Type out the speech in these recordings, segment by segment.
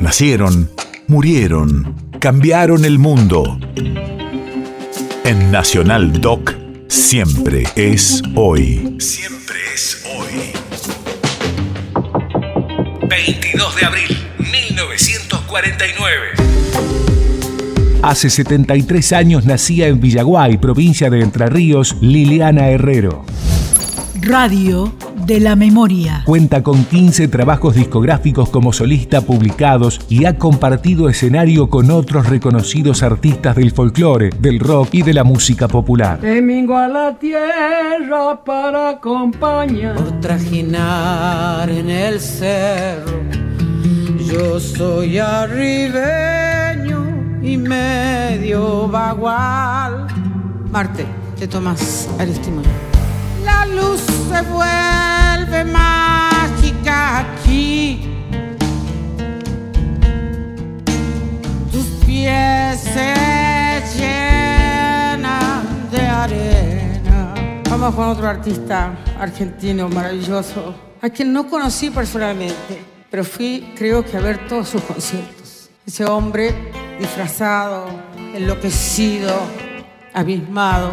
Nacieron, murieron, cambiaron el mundo. En Nacional Doc, siempre es hoy. Siempre es hoy. 22 de abril, 1949. Hace 73 años nacía en Villaguay, provincia de Entre Ríos, Liliana Herrero. Radio de la Memoria. Cuenta con 15 trabajos discográficos como solista publicados y ha compartido escenario con otros reconocidos artistas del folclore, del rock y de la música popular. Domingo a la tierra para acompañar. Por trajinar en el cerro, yo soy arribeño y medio bagual. Marte, te tomas el La luz se vuelve mágica aquí. Tus pies se llenan de arena. Vamos con otro artista argentino maravilloso, a quien no conocí personalmente, pero fui, creo que, a ver todos sus conciertos. Ese hombre disfrazado, enloquecido, abismado,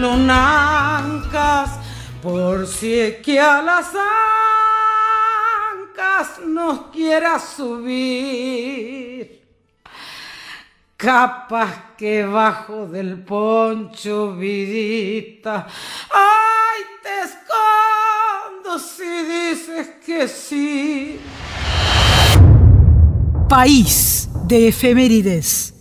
lunancas, por si que a las ancas nos quiera subir. Capas que bajo del poncho vidita, ay, te escondo si dices que sí. País de efemérides.